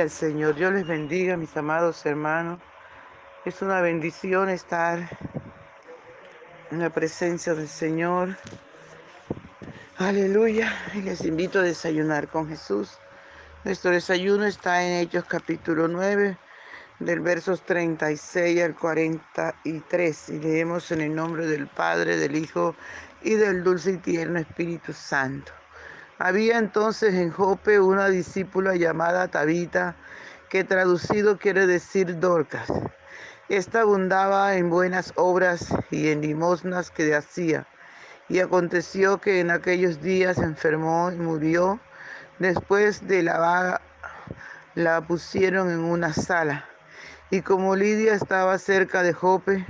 Al Señor. Dios les bendiga, mis amados hermanos. Es una bendición estar en la presencia del Señor. Aleluya. Y les invito a desayunar con Jesús. Nuestro desayuno está en Hechos capítulo 9, del versos 36 al 43. Y leemos en el nombre del Padre, del Hijo y del dulce y tierno Espíritu Santo. Había entonces en Jope una discípula llamada Tabita, que traducido quiere decir Dorcas. Esta abundaba en buenas obras y en limosnas que hacía. Y aconteció que en aquellos días enfermó y murió. Después de la vaga la pusieron en una sala. Y como Lidia estaba cerca de Jope,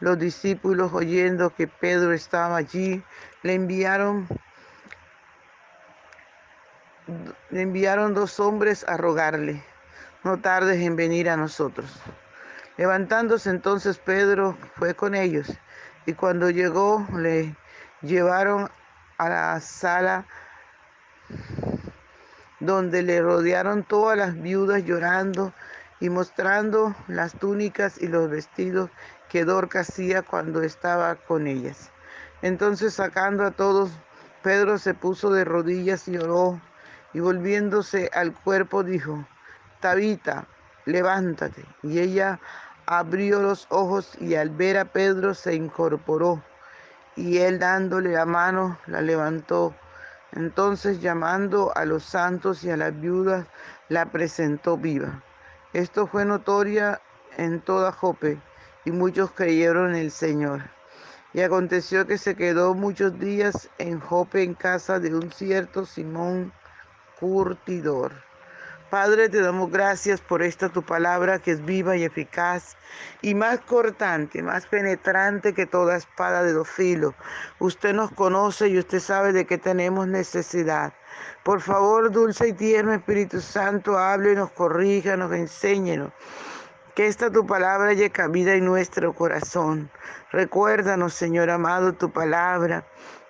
los discípulos oyendo que Pedro estaba allí, le enviaron le enviaron dos hombres a rogarle, no tardes en venir a nosotros. Levantándose entonces Pedro fue con ellos y cuando llegó le llevaron a la sala donde le rodearon todas las viudas llorando y mostrando las túnicas y los vestidos que Dorca hacía cuando estaba con ellas. Entonces sacando a todos, Pedro se puso de rodillas y oró y volviéndose al cuerpo dijo, Tabita, levántate. Y ella abrió los ojos y al ver a Pedro se incorporó y él dándole la mano la levantó. Entonces llamando a los santos y a las viudas la presentó viva. Esto fue notoria en toda Jope y muchos creyeron en el Señor. Y aconteció que se quedó muchos días en Jope en casa de un cierto Simón curtidor. Padre, te damos gracias por esta tu palabra que es viva y eficaz y más cortante, más penetrante que toda espada de dos filos. Usted nos conoce y usted sabe de qué tenemos necesidad. Por favor, dulce y tierno Espíritu Santo, hable, nos corrija, nos enséñenos. Que esta tu palabra llegue cabida en nuestro corazón. Recuérdanos, Señor amado, tu palabra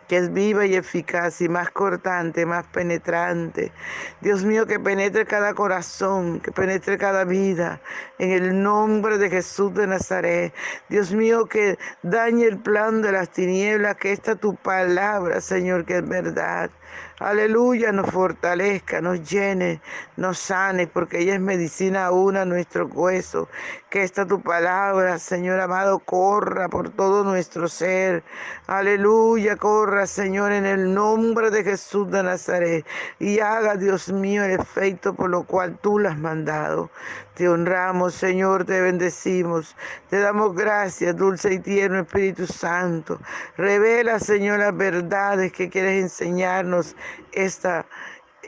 que es viva y eficaz y más cortante, más penetrante. Dios mío, que penetre cada corazón, que penetre cada vida, en el nombre de Jesús de Nazaret. Dios mío, que dañe el plan de las tinieblas, que esta tu palabra, Señor, que es verdad. Aleluya, nos fortalezca, nos llene, nos sane, porque ella es medicina aún a nuestro hueso. Que esta tu palabra, Señor amado, corra por todo nuestro ser. Aleluya, corra, Señor, en el nombre de Jesús de Nazaret. Y haga, Dios mío, el efecto por lo cual tú la has mandado. Te honramos, Señor, te bendecimos. Te damos gracias, dulce y tierno Espíritu Santo. Revela, Señor, las verdades que quieres enseñarnos esta,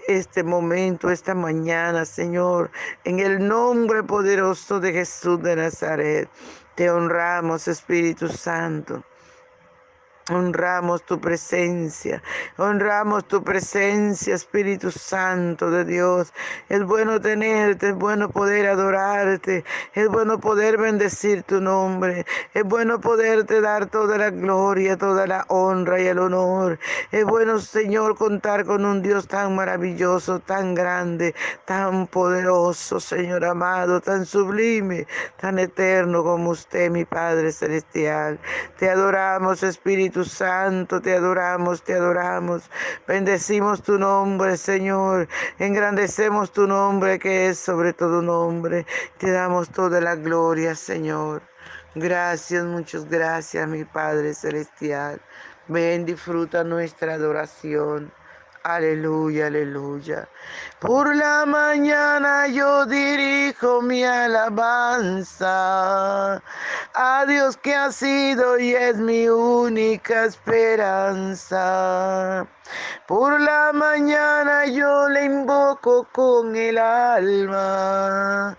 este momento, esta mañana, Señor, en el nombre poderoso de Jesús de Nazaret. Te honramos, Espíritu Santo. Honramos tu presencia, honramos tu presencia, Espíritu Santo de Dios. Es bueno tenerte, es bueno poder adorarte, es bueno poder bendecir tu nombre, es bueno poderte dar toda la gloria, toda la honra y el honor. Es bueno, Señor, contar con un Dios tan maravilloso, tan grande, tan poderoso, Señor amado, tan sublime, tan eterno como usted, mi Padre Celestial. Te adoramos, Espíritu Santo, te adoramos, te adoramos. Bendecimos tu nombre, Señor. Engrandecemos tu nombre que es sobre todo nombre. Te damos toda la gloria, Señor. Gracias, muchas gracias, mi Padre Celestial. Ven, disfruta nuestra adoración. Aleluya, aleluya. Por la mañana yo dirijo mi alabanza a Dios que ha sido y es mi única esperanza. Por la mañana yo le invoco con el alma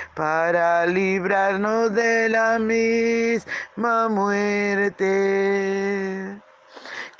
para librarnos de la misma muerte.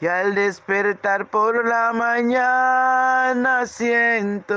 Y al despertar por la mañana siento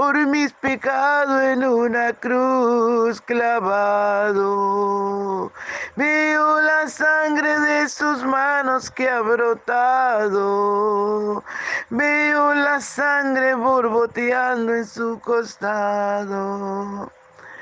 por mis pecados en una cruz clavado. Veo la sangre de sus manos que ha brotado. Veo la sangre borboteando en su costado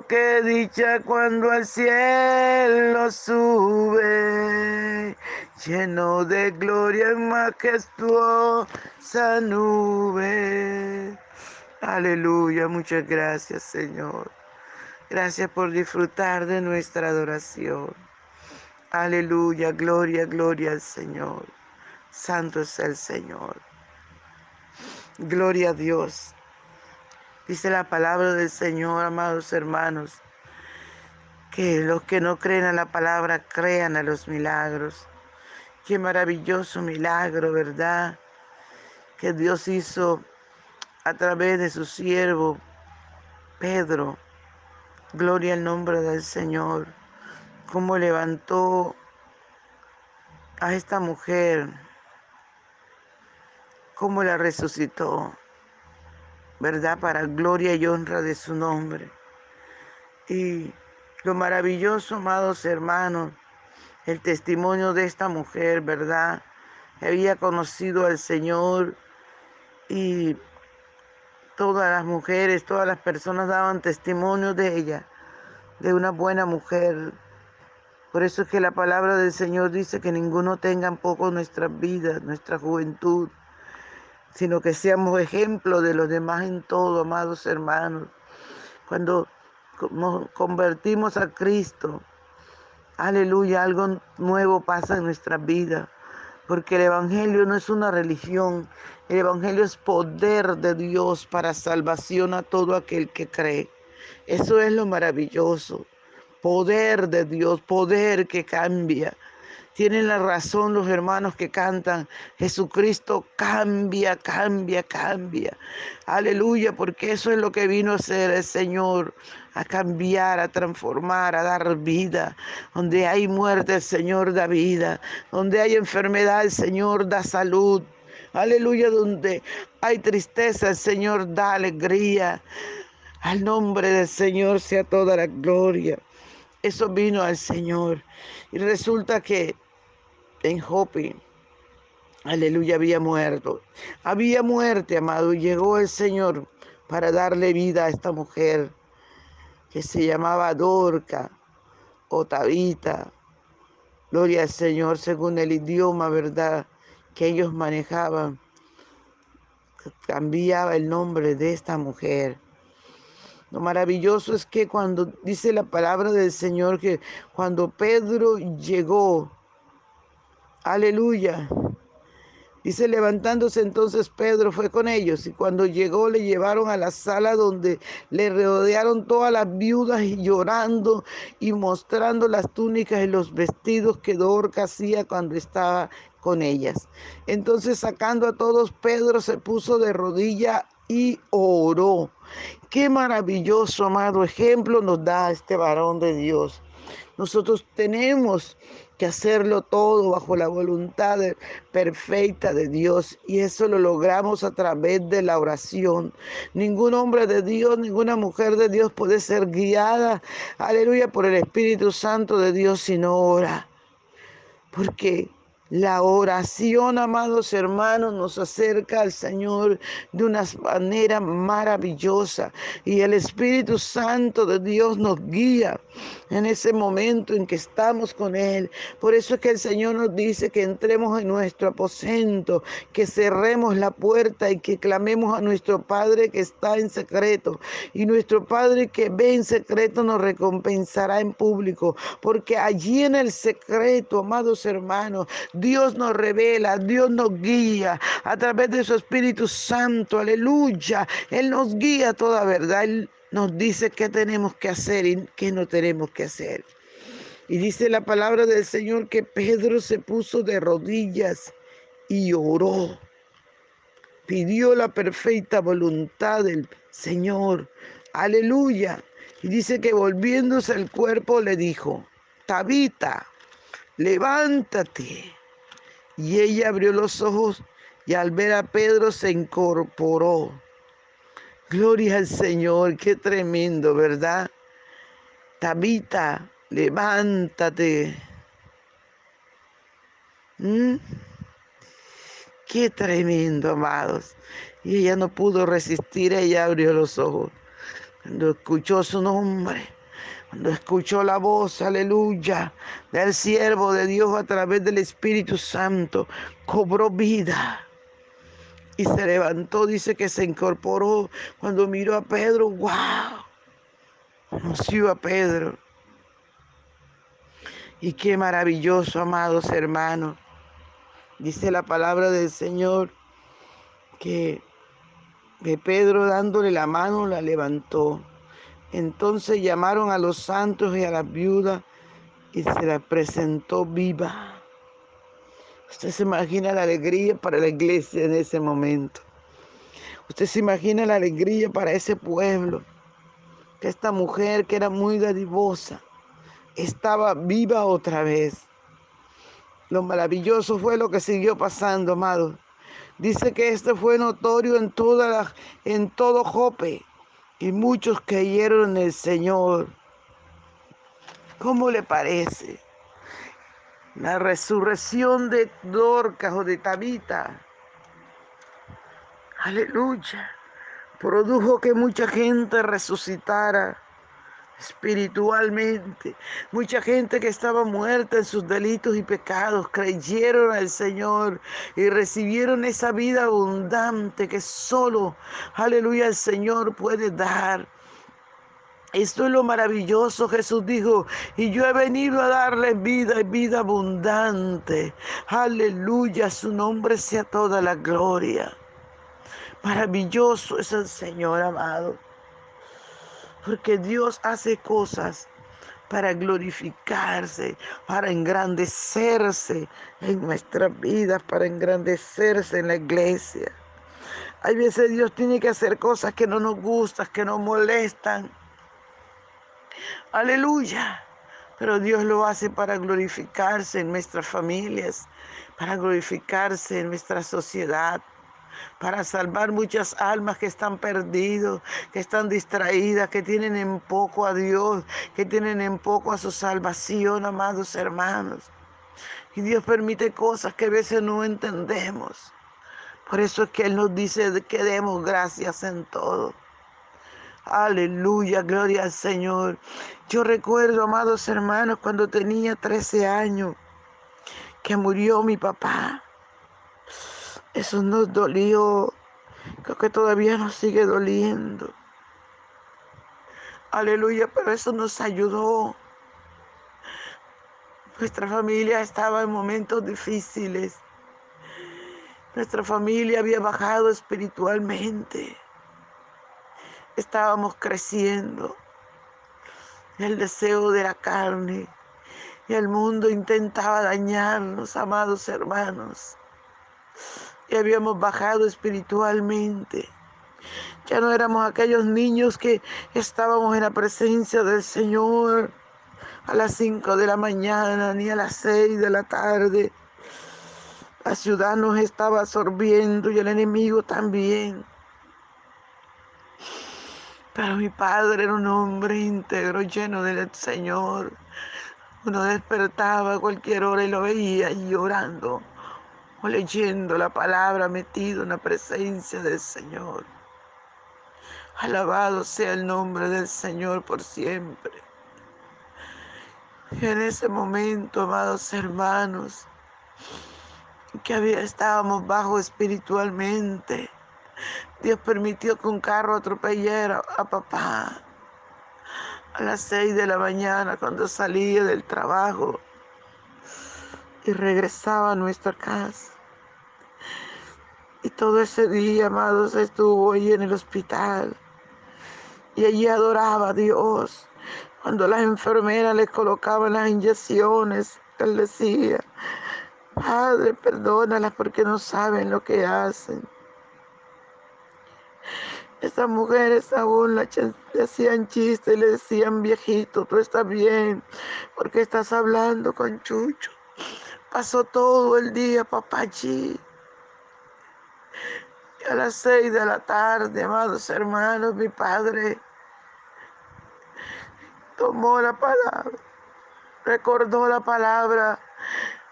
Pero qué dicha cuando al cielo sube, lleno de gloria y majestuosa nube. Aleluya, muchas gracias Señor. Gracias por disfrutar de nuestra adoración. Aleluya, gloria, gloria al Señor. Santo es el Señor. Gloria a Dios. Dice la palabra del Señor, amados hermanos, que los que no creen a la palabra crean a los milagros. Qué maravilloso milagro, ¿verdad? Que Dios hizo a través de su siervo Pedro. Gloria al nombre del Señor. Cómo levantó a esta mujer. Cómo la resucitó. ¿Verdad? Para gloria y honra de su nombre. Y lo maravilloso, amados hermanos, el testimonio de esta mujer, ¿verdad? Había conocido al Señor y todas las mujeres, todas las personas daban testimonio de ella, de una buena mujer. Por eso es que la palabra del Señor dice que ninguno tenga en poco nuestras vidas, nuestra juventud sino que seamos ejemplo de los demás en todo, amados hermanos. Cuando nos convertimos a Cristo, aleluya, algo nuevo pasa en nuestra vida, porque el Evangelio no es una religión, el Evangelio es poder de Dios para salvación a todo aquel que cree. Eso es lo maravilloso, poder de Dios, poder que cambia. Tienen la razón los hermanos que cantan, Jesucristo cambia, cambia, cambia. Aleluya, porque eso es lo que vino a hacer el Señor, a cambiar, a transformar, a dar vida. Donde hay muerte, el Señor da vida. Donde hay enfermedad, el Señor da salud. Aleluya, donde hay tristeza, el Señor da alegría. Al nombre del Señor sea toda la gloria. Eso vino al Señor. Y resulta que en Hopi, aleluya, había muerto. Había muerte, amado. Y llegó el Señor para darle vida a esta mujer que se llamaba Dorca o Tabita. Gloria al Señor según el idioma, ¿verdad? Que ellos manejaban. Cambiaba el nombre de esta mujer. Lo maravilloso es que cuando dice la palabra del Señor que cuando Pedro llegó, aleluya, dice levantándose entonces Pedro fue con ellos y cuando llegó le llevaron a la sala donde le rodearon todas las viudas y llorando y mostrando las túnicas y los vestidos que Dorcas hacía cuando estaba con ellas. Entonces sacando a todos, Pedro se puso de rodilla y oró. Qué maravilloso, amado ejemplo nos da este varón de Dios. Nosotros tenemos que hacerlo todo bajo la voluntad perfecta de Dios y eso lo logramos a través de la oración. Ningún hombre de Dios, ninguna mujer de Dios puede ser guiada, aleluya, por el Espíritu Santo de Dios si no ora. Porque la oración, amados hermanos, nos acerca al Señor de una manera maravillosa y el Espíritu Santo de Dios nos guía en ese momento en que estamos con Él. Por eso es que el Señor nos dice que entremos en nuestro aposento, que cerremos la puerta y que clamemos a nuestro Padre que está en secreto. Y nuestro Padre que ve en secreto nos recompensará en público, porque allí en el secreto, amados hermanos, Dios nos revela, Dios nos guía a través de su Espíritu Santo, aleluya. Él nos guía toda verdad, Él nos dice qué tenemos que hacer y qué no tenemos que hacer. Y dice la palabra del Señor que Pedro se puso de rodillas y oró. Pidió la perfecta voluntad del Señor. Aleluya. Y dice que volviéndose el cuerpo le dijo, Tabita, levántate. Y ella abrió los ojos y al ver a Pedro se incorporó. Gloria al Señor, qué tremendo, ¿verdad? Tabita, levántate. ¿Mm? Qué tremendo, amados. Y ella no pudo resistir, ella abrió los ojos. Cuando escuchó su nombre, cuando escuchó la voz, aleluya, del siervo de Dios a través del Espíritu Santo, cobró vida. Y se levantó, dice que se incorporó cuando miró a Pedro, wow, conoció a Pedro. Y qué maravilloso, amados hermanos. Dice la palabra del Señor que de Pedro dándole la mano la levantó. Entonces llamaron a los santos y a las viudas y se la presentó viva. Usted se imagina la alegría para la iglesia en ese momento. Usted se imagina la alegría para ese pueblo. Que esta mujer que era muy dadivosa estaba viva otra vez. Lo maravilloso fue lo que siguió pasando, amado. Dice que esto fue notorio en, toda la, en todo Jope y muchos creyeron en el Señor. ¿Cómo le parece? La resurrección de Dorcas o de Tabita. Aleluya. Produjo que mucha gente resucitara espiritualmente. Mucha gente que estaba muerta en sus delitos y pecados creyeron al Señor y recibieron esa vida abundante que solo, aleluya, el Señor puede dar. Esto es lo maravilloso, Jesús dijo, y yo he venido a darles vida y vida abundante. Aleluya, su nombre sea toda la gloria. Maravilloso es el Señor amado porque Dios hace cosas para glorificarse, para engrandecerse en nuestras vidas, para engrandecerse en la iglesia. Hay veces Dios tiene que hacer cosas que no nos gustan, que nos molestan. Aleluya. Pero Dios lo hace para glorificarse en nuestras familias, para glorificarse en nuestra sociedad, para salvar muchas almas que están perdidas, que están distraídas, que tienen en poco a Dios, que tienen en poco a su salvación, amados hermanos. Y Dios permite cosas que a veces no entendemos. Por eso es que Él nos dice que demos gracias en todo. Aleluya, gloria al Señor. Yo recuerdo, amados hermanos, cuando tenía 13 años, que murió mi papá. Eso nos dolió. Creo que todavía nos sigue doliendo. Aleluya, pero eso nos ayudó. Nuestra familia estaba en momentos difíciles. Nuestra familia había bajado espiritualmente estábamos creciendo. El deseo de la carne y el mundo intentaba dañarnos, amados hermanos. Y habíamos bajado espiritualmente. Ya no éramos aquellos niños que estábamos en la presencia del Señor a las 5 de la mañana ni a las 6 de la tarde. La ciudad nos estaba absorbiendo y el enemigo también. Pero mi padre era un hombre íntegro, lleno del Señor. Uno despertaba a cualquier hora y lo veía llorando o leyendo la palabra, metido en la presencia del Señor. Alabado sea el nombre del Señor por siempre. Y en ese momento, amados hermanos, que había, estábamos bajo espiritualmente, Dios permitió que un carro atropellara a papá a las seis de la mañana cuando salía del trabajo y regresaba a nuestra casa. Y todo ese día, amados, estuvo ahí en el hospital. Y allí adoraba a Dios. Cuando las enfermeras le colocaban las inyecciones, él decía, Padre, perdónalas porque no saben lo que hacen. Esas mujeres aún le hacían chistes y le decían, viejito, tú estás bien, porque estás hablando con Chucho. Pasó todo el día, papachi. Y a las seis de la tarde, amados hermanos, mi padre tomó la palabra, recordó la palabra,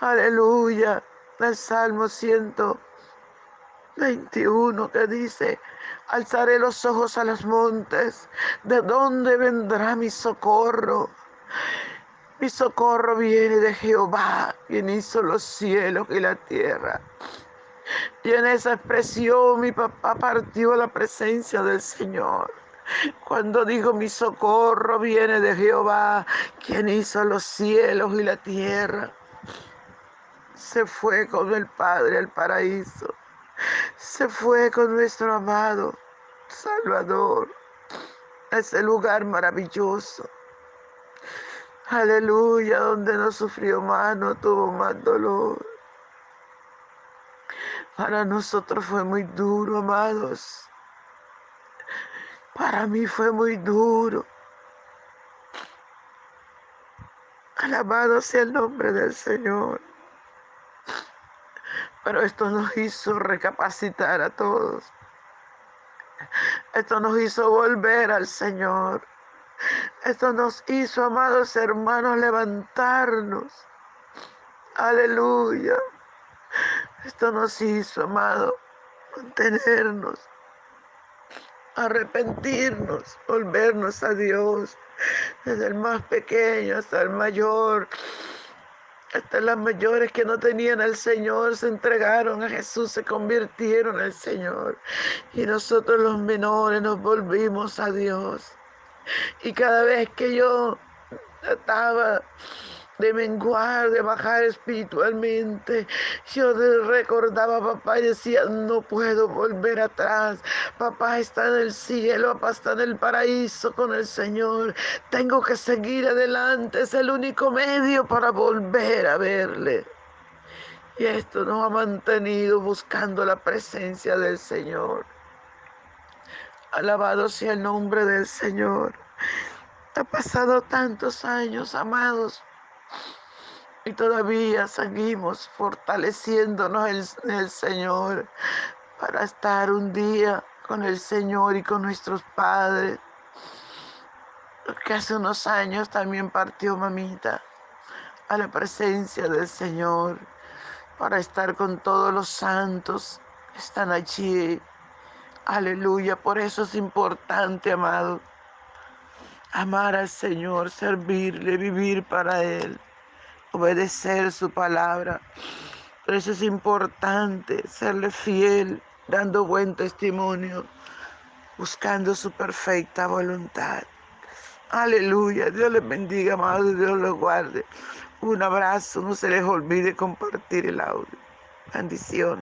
aleluya, del Salmo 121 que dice, Alzaré los ojos a los montes. ¿De dónde vendrá mi socorro? Mi socorro viene de Jehová, quien hizo los cielos y la tierra. Y en esa expresión mi papá partió a la presencia del Señor. Cuando dijo mi socorro viene de Jehová, quien hizo los cielos y la tierra. Se fue con el Padre al paraíso se fue con nuestro amado Salvador a ese lugar maravilloso. Aleluya, donde no sufrió más, no tuvo más dolor. Para nosotros fue muy duro, amados. Para mí fue muy duro. Alabado sea el nombre del Señor. Pero esto nos hizo recapacitar a todos. Esto nos hizo volver al Señor. Esto nos hizo, amados hermanos, levantarnos. Aleluya. Esto nos hizo, amado, mantenernos, arrepentirnos, volvernos a Dios, desde el más pequeño hasta el mayor. Hasta las mayores que no tenían al Señor se entregaron a Jesús, se convirtieron al Señor. Y nosotros los menores nos volvimos a Dios. Y cada vez que yo estaba de menguar, de bajar espiritualmente. Yo recordaba a papá y decía, no puedo volver atrás. Papá está en el cielo, papá está en el paraíso con el Señor. Tengo que seguir adelante, es el único medio para volver a verle. Y esto nos ha mantenido buscando la presencia del Señor. Alabado sea el nombre del Señor. Ha pasado tantos años, amados, y todavía seguimos fortaleciéndonos en el Señor para estar un día con el Señor y con nuestros padres. Que hace unos años también partió mamita a la presencia del Señor para estar con todos los santos que están allí. Aleluya, por eso es importante, amado, amar al Señor, servirle, vivir para Él obedecer su palabra. Por eso es importante serle fiel, dando buen testimonio, buscando su perfecta voluntad. Aleluya, Dios les bendiga, amado, Dios los guarde. Un abrazo, no se les olvide compartir el audio. Bendición.